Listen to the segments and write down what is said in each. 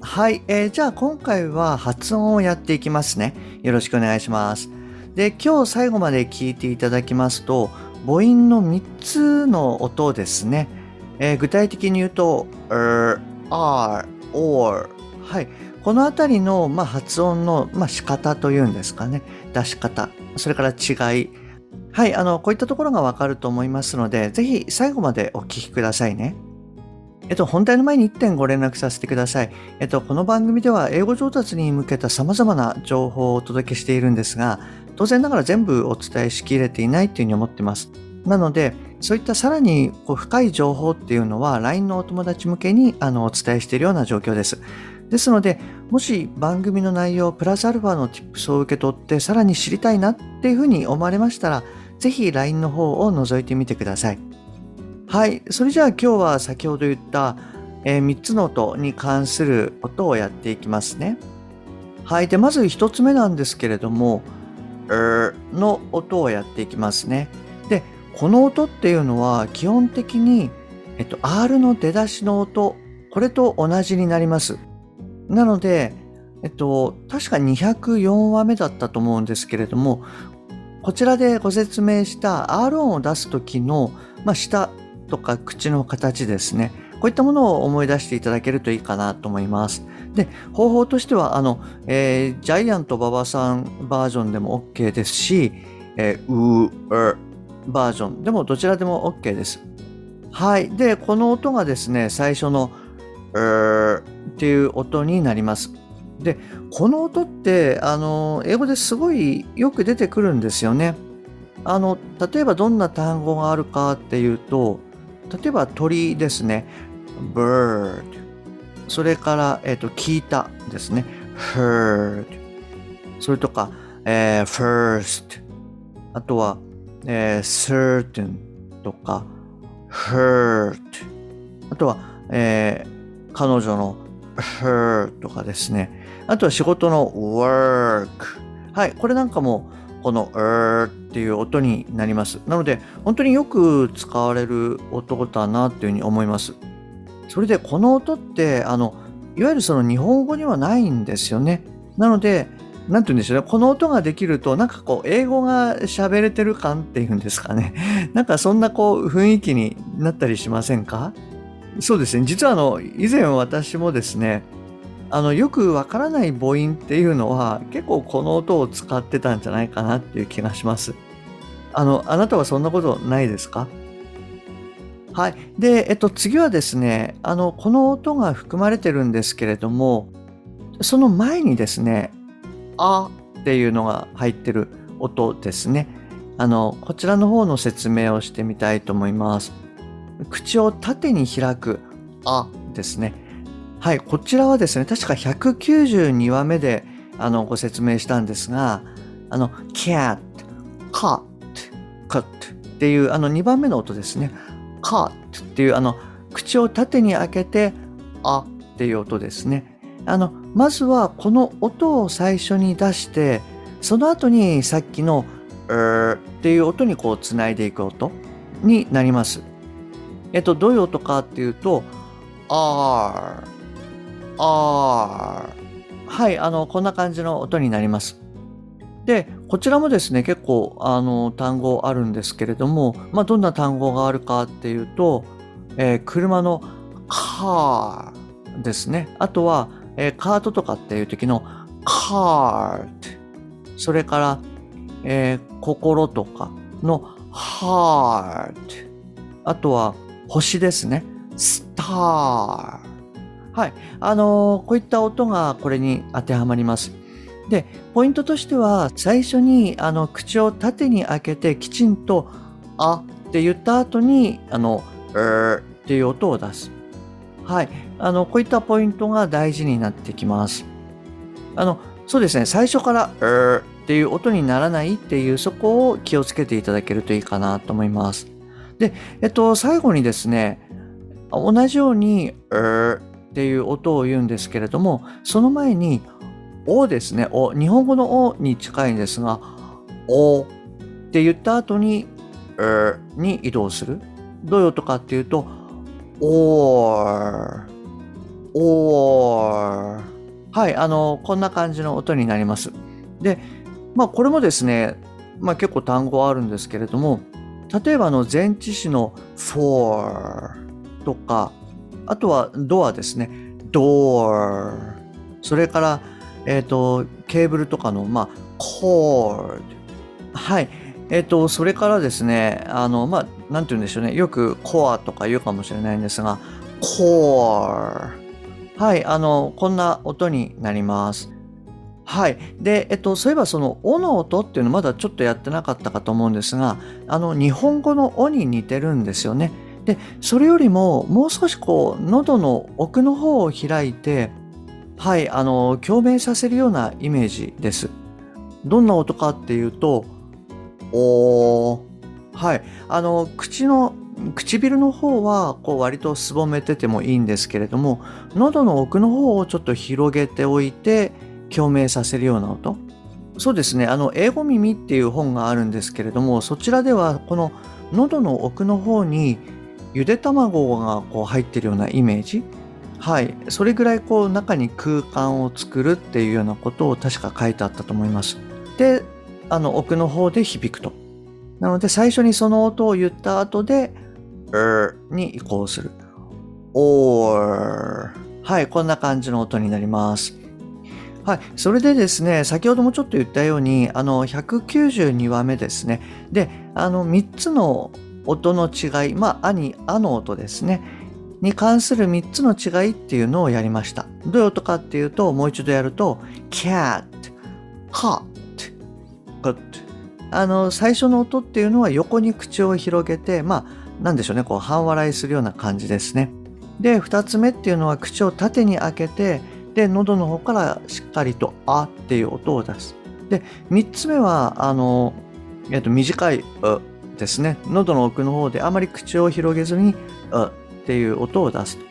はい、えー、じゃあ今回は発音をやっていきますね。よろしくお願いします。で今日最後まで聞いていただきますと母音の3つの音ですね、えー、具体的に言うと er, r, or はい。この辺りの、まあ、発音の、まあ、仕方というんですかね。出し方。それから違い。はいあのこういったところがわかると思いますのでぜひ最後までお聞きくださいね。えっと、本題の前に1点ご連絡させてください。えっと、この番組では英語上達に向けた様々な情報をお届けしているんですが、当然ながら全部お伝えしきれていないというふうに思っています。なので、そういったさらにこう深い情報っていうのは LINE のお友達向けにあのお伝えしているような状況です。ですので、もし番組の内容プラスアルファの tips を受け取ってさらに知りたいなっていうふうに思われましたら、ぜひ LINE の方を覗いてみてください。はい、それじゃあ今日は先ほど言った、えー、3つの音に関する音をやっていきますね。はい、でまず1つ目なんですけれども、er の音をやっていきますね。で、この音っていうのは基本的に、えっと、R の出だしの音、これと同じになります。なので、えっと、確か204話目だったと思うんですけれども、こちらでご説明した R 音を出す時の、まあ、舌とか口の形ですね。こういったものを思い出していただけるといいかなと思います。で、方法としては、あの、えー、ジャイアント馬場さんバージョンでも OK ですし、えー、うー、バージョンでもどちらでも OK です。はい。で、この音がですね、最初の、うーっていう音になります。で、この音って、あの、英語ですごいよく出てくるんですよね。あの、例えばどんな単語があるかっていうと、例えば鳥ですね。bird それから、えっ、ー、と、聞いたですね。heard それとか、えー、first あとは、えー、certain とか hurt あとは、えー、彼女の her とかですね。あとは仕事の work はい、これなんかもこの er っていう音になります。なので、本当によく使われる音だなっていうふうに思います。それでこの音ってあのいわゆるその日本語にはないんですよね。なので何て言うんでしょうねこの音ができるとなんかこう英語が喋れてる感っていうんですかね なんかそんなこう雰囲気になったりしませんか？そうですね実はあの以前私もですねあのよくわからない母音っていうのは結構この音を使ってたんじゃないかなっていう気がします。あのあなたはそんなことないですか？はい。で、えっと、次はですね、あの、この音が含まれてるんですけれども、その前にですね、あっていうのが入ってる音ですね。あの、こちらの方の説明をしてみたいと思います。口を縦に開く、あですね。はい、こちらはですね、確か192話目であのご説明したんですが、あの、cat, cut, cut っていうあの2番目の音ですね。カーっていうあの口を縦に開けてあっていう音ですね。あのまずはこの音を最初に出してその後にさっきの「ー」っていう音にこうつないでいく音になります。えっとどういう音かっていうと「R」「R」はいあのこんな感じの音になります。で、こちらもですね、結構あの単語あるんですけれども、まあ、どんな単語があるかっていうと、えー、車のカーですね。あとは、えー、カートとかっていう時のカート。それから、えー、心とかのハート。あとは星ですね。スター。はい。あの、こういった音がこれに当てはまります。で、ポイントとしては、最初にあの口を縦に開けてきちんと、あって言った後に、あの、えーっていう音を出す。はい。あの、こういったポイントが大事になってきます。あの、そうですね、最初から、うーっていう音にならないっていう、そこを気をつけていただけるといいかなと思います。で、えっと、最後にですね、同じように、うーっていう音を言うんですけれども、その前に、おですね、お、日本語のおに近いんですが、おって言った後に、うーに移動する。どういう音かっていうと、おー、おー。はい、あの、こんな感じの音になります。で、まあ、これもですね、まあ、結構単語はあるんですけれども、例えばの前置詞の for とか、あとはドアですね、door。それから、えっ、と、ケーブルとかの、まあ、cord。はい。えっ、と、それからですね、あの、まあ、なんて言うんでしょうね。よくコアとか言うかもしれないんですが、core。はい。あの、こんな音になります。はい。で、えっと、そういえばその、おの音っていうのまだちょっとやってなかったかと思うんですが、あの、日本語のおに似てるんですよね。で、それよりも、もう少しこう、喉の奥の方を開いて、はい、あの、共鳴させるようなイメージです。どんな音かっていうと、おー。はい。あの、口の、唇の方は、こう、割とすぼめててもいいんですけれども、喉の奥の方をちょっと広げておいて、共鳴させるような音。そうですね。あの、英語耳っていう本があるんですけれども、そちらでは、この喉の奥の方に、ゆで卵がこう入ってるようなイメージ？はい。それぐらいこう中に空間を作るっていうようなことを確か書いてあったと思います。で、あの奥の方で響くと。なので最初にその音を言った後で、er に移行する。or はい、こんな感じの音になります。はい。それでですね、先ほどもちょっと言ったように、あの、192話目ですね。で、あの、3つの音の違い、まあ、あに、あの音ですね。に関する3つの違いっていうのをやりました。どういう音かっていうと、もう一度やると、cat, hot, good. あの、最初の音っていうのは横に口を広げて、まあ、なんでしょうね、こう、半笑いするような感じですね。で、2つ目っていうのは口を縦に開けて、で、喉の方からしっかりと、あっていう音を出す。で、3つ目は、あの、えっと、短い、うですね。喉の奥の方であまり口を広げずに、うっていう音を出すと。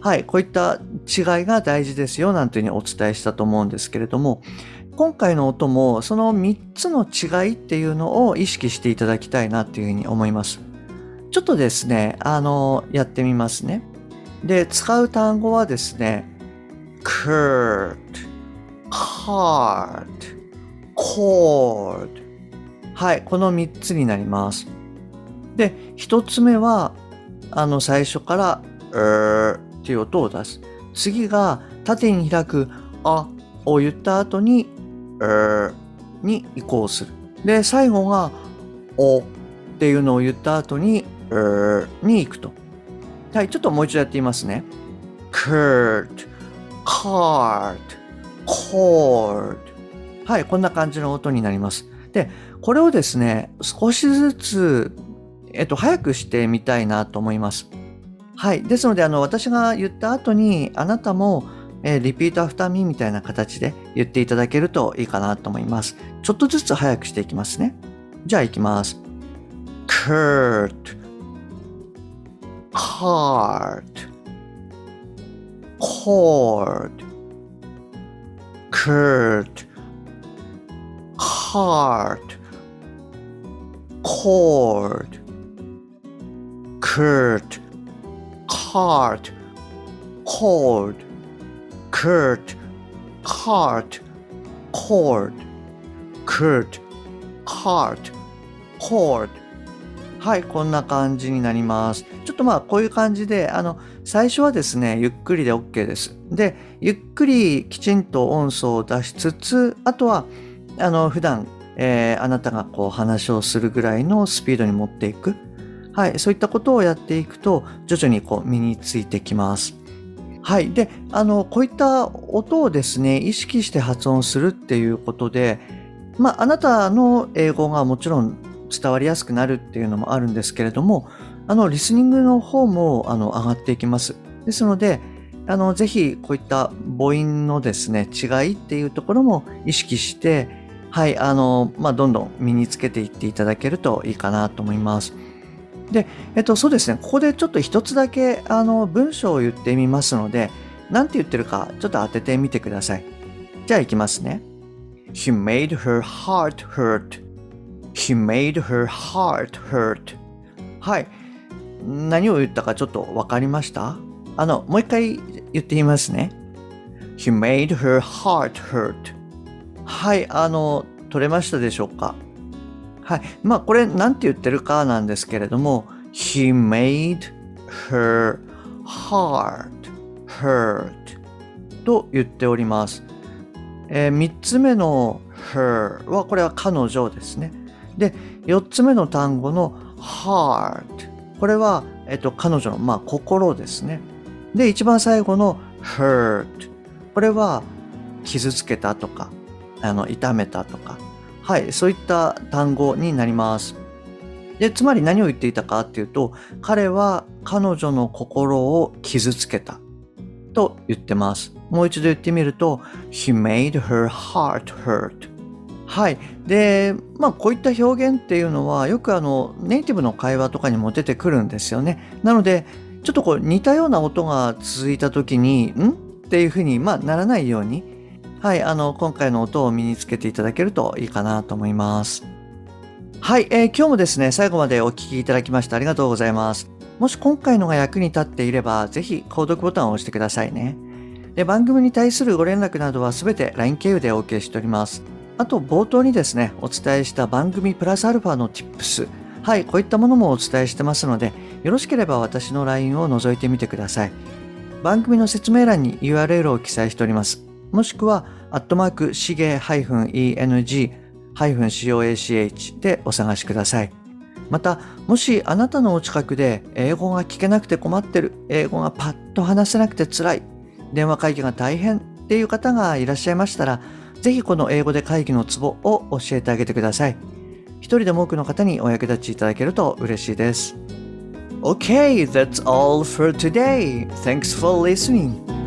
はい。こういった違いが大事ですよ、なんていうふうにお伝えしたと思うんですけれども、今回の音もその3つの違いっていうのを意識していただきたいなっていうふうに思います。ちょっとですね、あの、やってみますね。で、使う単語はですね、curt, card, cord はい、この3つになります。で、1つ目は、あの、最初から、うーっていう音を出す。次が、縦に開く、あを言った後に、うーに移行する。で、最後が、おっていうのを言った後に、うーに行くと。はい、ちょっともう一度やってみますね。curt, card, cord はい、こんな感じの音になります。で、これをですね、少しずつ、えっと、早くしてみたいなと思います。はい。ですので、あの、私が言った後に、あなたも、えー repeat after me みたいな形で言っていただけるといいかなと思います。ちょっとずつ早くしていきますね。じゃあ、いきます。curt, card, cord, curt, card, cord, curt, cart, cord, curt, cart, cord, curt, cart, cord はい、こんな感じになります。ちょっとまあ、こういう感じで、あの、最初はですね、ゆっくりで OK です。で、ゆっくりきちんと音素を出しつつ、あとは、あの、普段、えーあなたがこう話をするぐらいのスピードに持っていく。はい、そういったことをやっていくと、徐々にこう身についてきます。はい。で、あの、こういった音をですね、意識して発音するっていうことで、まあ、あなたの英語がもちろん伝わりやすくなるっていうのもあるんですけれども、あの、リスニングの方も、あの、上がっていきます。ですので、あの、ぜひこういった母音のですね、違いっていうところも意識して、はい、あの、まあ、どんどん身につけていっていただけるといいかなと思います。で、えっと、そうですね、ここでちょっと一つだけ、あの、文章を言ってみますので、何て言ってるか、ちょっと当ててみてください。じゃあ、いきますね。She made her heart hurt. She made her heart hurt. はい。何を言ったかちょっとわかりました？あの、もう一回言ってみますね。She made her heart hurt. はい、あの、取れましたでしょうか？はい。まあ、これ何て言ってるかなんですけれども、He made her heart hurt と言っております。えー、3つ目の her は、これは彼女ですね。で、4つ目の単語の heart これは、えっと、彼女の、まあ、心ですね。で、一番最後の hurt。これは、傷つけたとか、あの、痛めたとか、はい、そういった単語になります。で、つまり何を言っていたかっていうと、彼は彼女の心を傷つけたと言ってます。もう一度言ってみると、He made her heart hurt. はい。で、まあこういった表現っていうのはよくあのネイティブの会話とかにも出てくるんですよね。なので、ちょっとこう似たような音が続いた時に、ん？っていうふうに、まあ、ならないように、はい、あの、今回の音を身につけていただけるといいかなと思います。はい、えー、今日もですね、最後までお聴きいただきましてありがとうございます。もし今回のが役に立っていれば、ぜひ購読ボタンを押してくださいね。で番組に対するご連絡などはすべて LINE 経由でお受けしております。あと冒頭にですね、お伝えした番組プラスアルファの Tips、はい、こういったものもお伝えしてますので、よろしければ私の LINE を覗いてみてください。番組の説明欄に URL を記載しております。もしくは、アットマーク、しげ -eng-coach でお探しください。また、もしあなたのお近くで英語が聞けなくて困ってる、英語がパッと話せなくて辛い、電話会議が大変っていう方がいらっしゃいましたら、ぜひこの英語で会議のツボを教えてあげてください。一人でも多くの方にお役立ちいただけると嬉しいです。Okay, that's all for today. Thanks for listening.